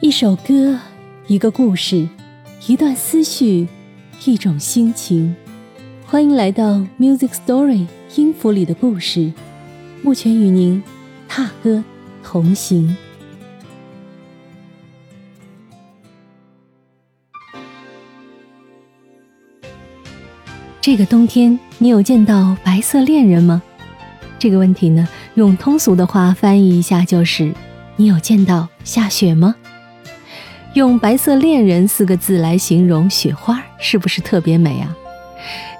一首歌，一个故事，一段思绪，一种心情。欢迎来到 Music Story 音符里的故事，目前与您踏歌同行。这个冬天，你有见到白色恋人吗？这个问题呢，用通俗的话翻译一下就是：你有见到下雪吗？用“白色恋人”四个字来形容雪花，是不是特别美啊？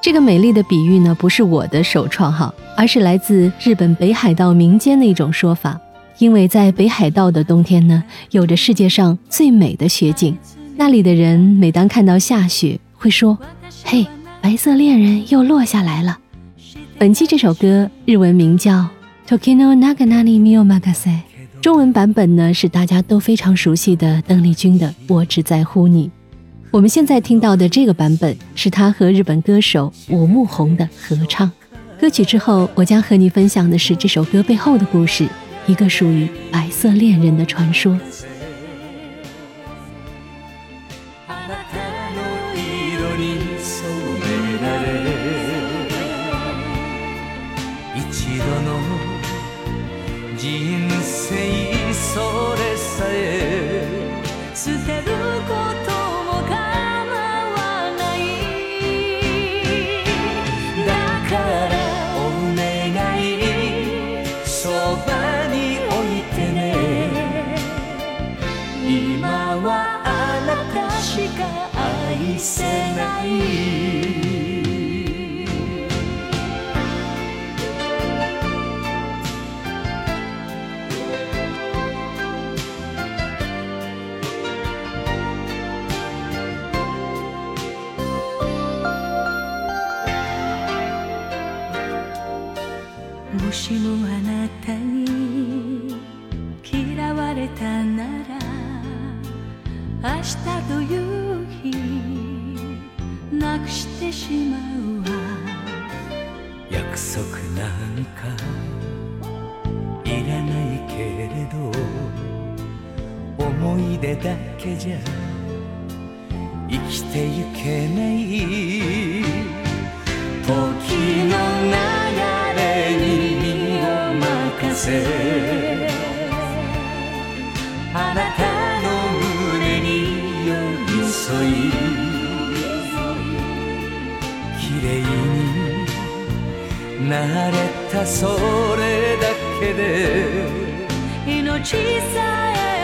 这个美丽的比喻呢，不是我的首创哈，而是来自日本北海道民间的一种说法。因为在北海道的冬天呢，有着世界上最美的雪景，那里的人每当看到下雪，会说：“嘿，白色恋人又落下来了。”本期这首歌日文名叫《Tokino Naganani Mio Magase》。中文版本呢是大家都非常熟悉的邓丽君的《我只在乎你》。我们现在听到的这个版本是她和日本歌手武木宏的合唱。歌曲之后，我将和你分享的是这首歌背后的故事，一个属于白色恋人的传说。愛せない。もしもあなたに嫌われたなら明日というしてしまうわ。約束なんかいらないけれど思い出だけじゃ生きてゆけない。時の流れに身を任せ。慣れたそれだけで。命さえ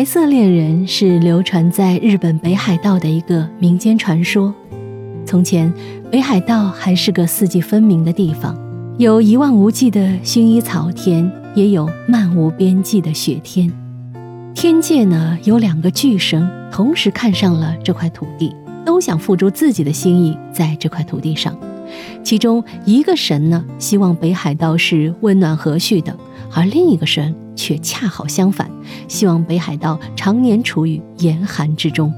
白色恋人是流传在日本北海道的一个民间传说。从前，北海道还是个四季分明的地方，有一望无际的薰衣草田，也有漫无边际的雪天。天界呢，有两个巨神同时看上了这块土地，都想付诸自己的心意在这块土地上。其中一个神呢，希望北海道是温暖和煦的，而另一个神。却恰好相反，希望北海道常年处于严寒之中。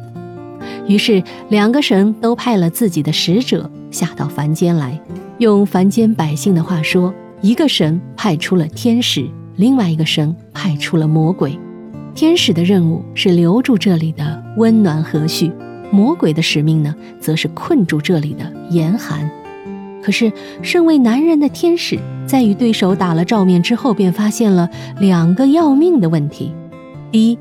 于是，两个神都派了自己的使者下到凡间来。用凡间百姓的话说，一个神派出了天使，另外一个神派出了魔鬼。天使的任务是留住这里的温暖和煦，魔鬼的使命呢，则是困住这里的严寒。可是，身为男人的天使。在与对手打了照面之后，便发现了两个要命的问题。第一，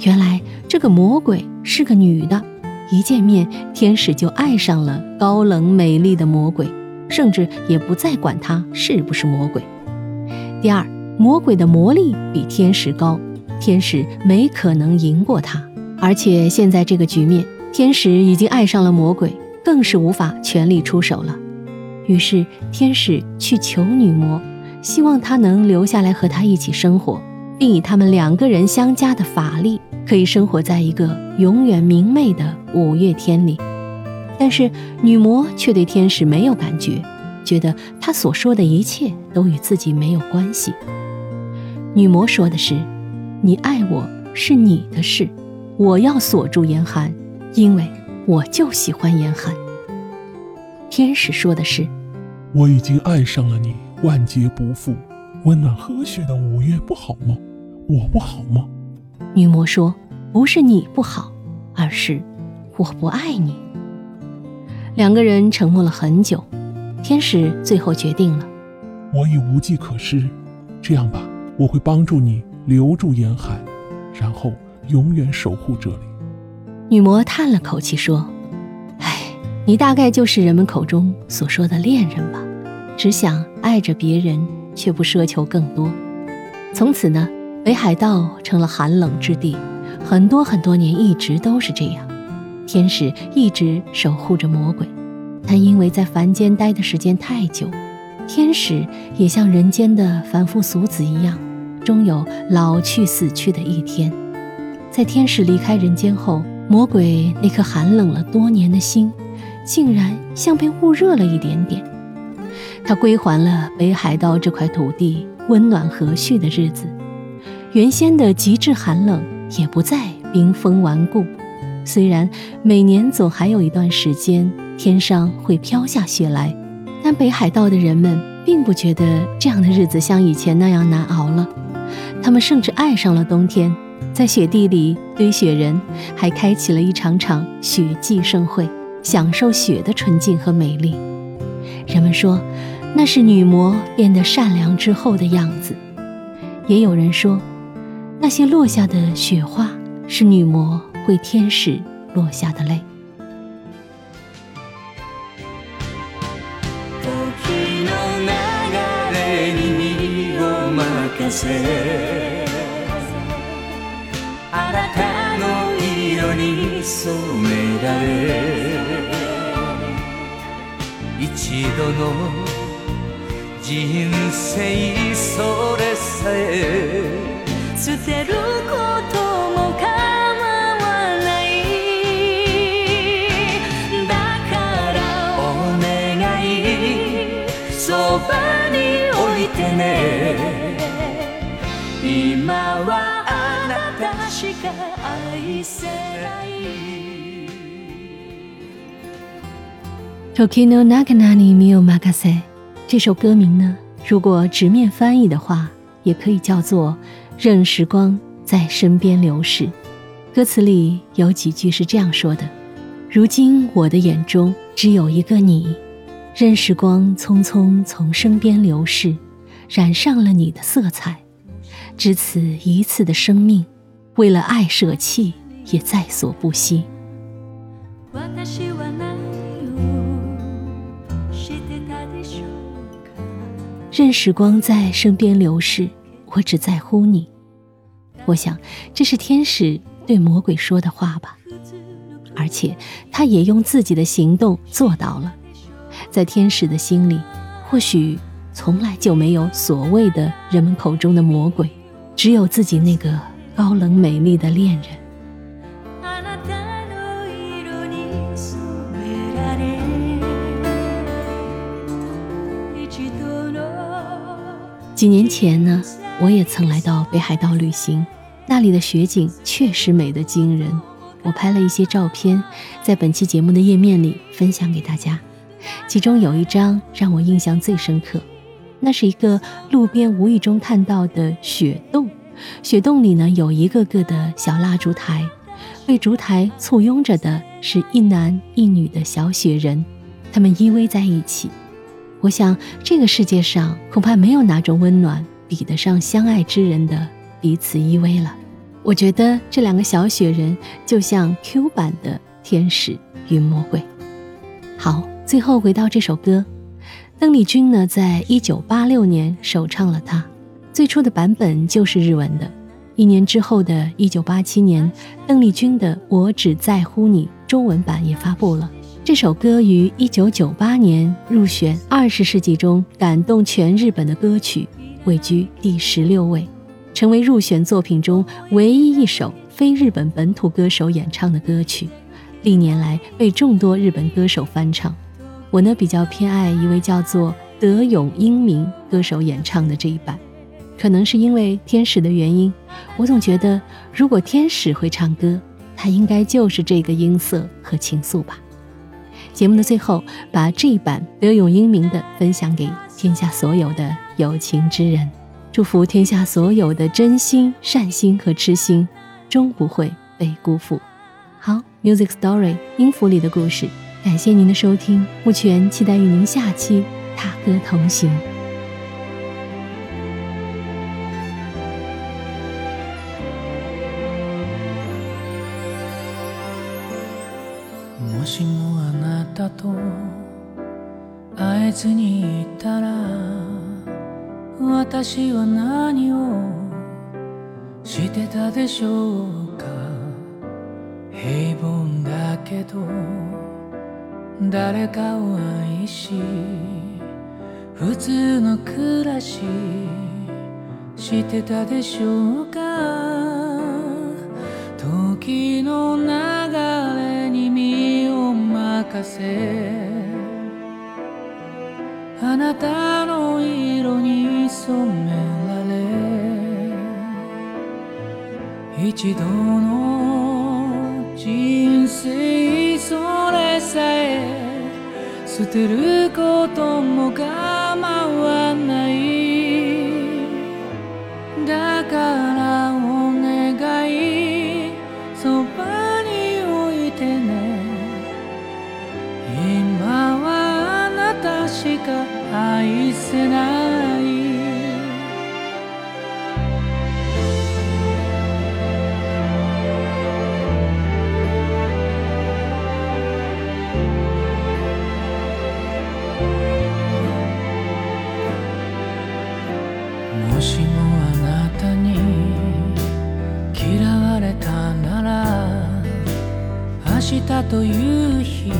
原来这个魔鬼是个女的，一见面，天使就爱上了高冷美丽的魔鬼，甚至也不再管她是不是魔鬼。第二，魔鬼的魔力比天使高，天使没可能赢过他。而且现在这个局面，天使已经爱上了魔鬼，更是无法全力出手了。于是，天使去求女魔，希望她能留下来和他一起生活，并以他们两个人相加的法力，可以生活在一个永远明媚的五月天里。但是女魔却对天使没有感觉，觉得他所说的一切都与自己没有关系。女魔说的是：“你爱我是你的事，我要锁住严寒，因为我就喜欢严寒。”天使说的是：“我已经爱上了你，万劫不复，温暖和煦的五月不好吗？我不好吗？”女魔说：“不是你不好，而是我不爱你。”两个人沉默了很久，天使最后决定了：“我已无计可施，这样吧，我会帮助你留住严寒，然后永远守护这里。”女魔叹了口气说：“唉，你大概就是人们口中所说的恋人吧，只想爱着别人，却不奢求更多。从此呢，北海道成了寒冷之地，很多很多年一直都是这样。”天使一直守护着魔鬼，但因为在凡间待的时间太久，天使也像人间的凡夫俗子一样，终有老去死去的一天。在天使离开人间后，魔鬼那颗寒冷了多年的心，竟然像被捂热了一点点。他归还了北海道这块土地温暖和煦的日子，原先的极致寒冷也不再冰封顽固。虽然每年总还有一段时间天上会飘下雪来，但北海道的人们并不觉得这样的日子像以前那样难熬了。他们甚至爱上了冬天，在雪地里堆雪人，还开启了一场场雪季盛会，享受雪的纯净和美丽。人们说，那是女魔变得善良之后的样子。也有人说，那些落下的雪花是女魔。为天使落下的泪。時の流れに身を任せあなたの色 染められ一度の人生それさえ捨てることも構わない。だからお願い。そばに置いてね。今は Tokino Naganani Mio Makase》这首歌名呢，如果直面翻译的话，也可以叫做“任时光在身边流逝”。歌词里有几句是这样说的：“如今我的眼中只有一个你，任时光匆匆从身边流逝，染上了你的色彩。只此一次的生命，为了爱舍弃，也在所不惜。”任时光在身边流逝，我只在乎你。我想，这是天使对魔鬼说的话吧。而且，他也用自己的行动做到了。在天使的心里，或许从来就没有所谓的人们口中的魔鬼，只有自己那个高冷美丽的恋人。几年前呢，我也曾来到北海道旅行，那里的雪景确实美得惊人。我拍了一些照片，在本期节目的页面里分享给大家。其中有一张让我印象最深刻，那是一个路边无意中看到的雪洞，雪洞里呢有一个个的小蜡烛台，为烛台簇拥着的是一男一女的小雪人，他们依偎在一起。我想，这个世界上恐怕没有哪种温暖比得上相爱之人的彼此依偎了。我觉得这两个小雪人就像 Q 版的天使与魔鬼。好，最后回到这首歌，邓丽君呢，在一九八六年首唱了它，最初的版本就是日文的。一年之后的一九八七年，邓丽君的《我只在乎你》中文版也发布了。这首歌于一九九八年入选二十世纪中感动全日本的歌曲，位居第十六位，成为入选作品中唯一一首非日本本土歌手演唱的歌曲，历年来被众多日本歌手翻唱。我呢比较偏爱一位叫做德永英明歌手演唱的这一版，可能是因为天使的原因，我总觉得如果天使会唱歌，他应该就是这个音色和情愫吧。节目的最后，把这一版德永英明的分享给天下所有的有情之人，祝福天下所有的真心、善心和痴心，终不会被辜负。好，Music Story 音符里的故事。感谢您的收听，目前期待与您下期踏歌同行。あなたと会えずにいたら私は何をしてたでしょうか。平凡だけど誰かを愛し普通の暮らししてたでしょうか。時の流れ任せ。あなたの色に染められ。一度の人生それさえ。捨てることも構わない。だからお願い。そばに置いてね今愛せない。もしもあなたに嫌われたなら明日という日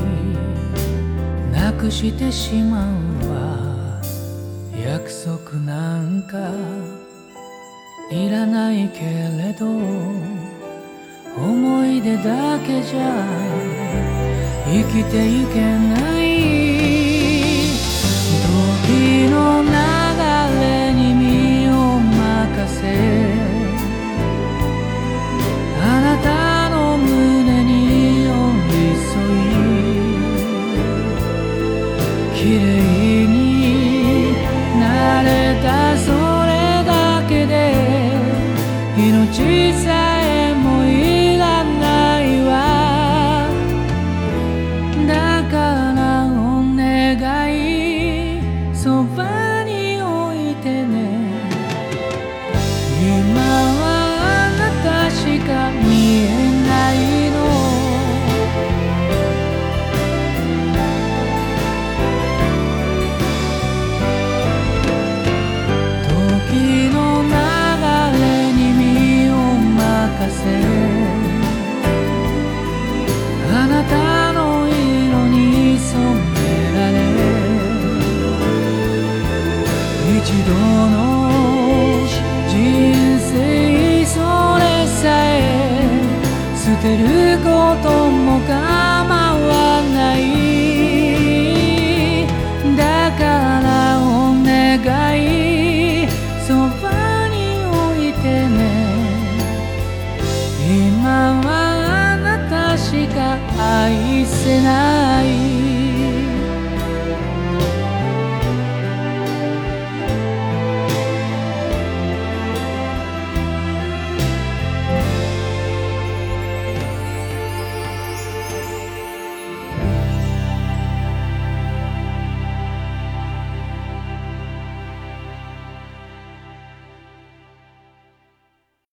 なくしてしまう。束なんかいらないけれど思い出だけじゃ生きていけない。時の中愛せない。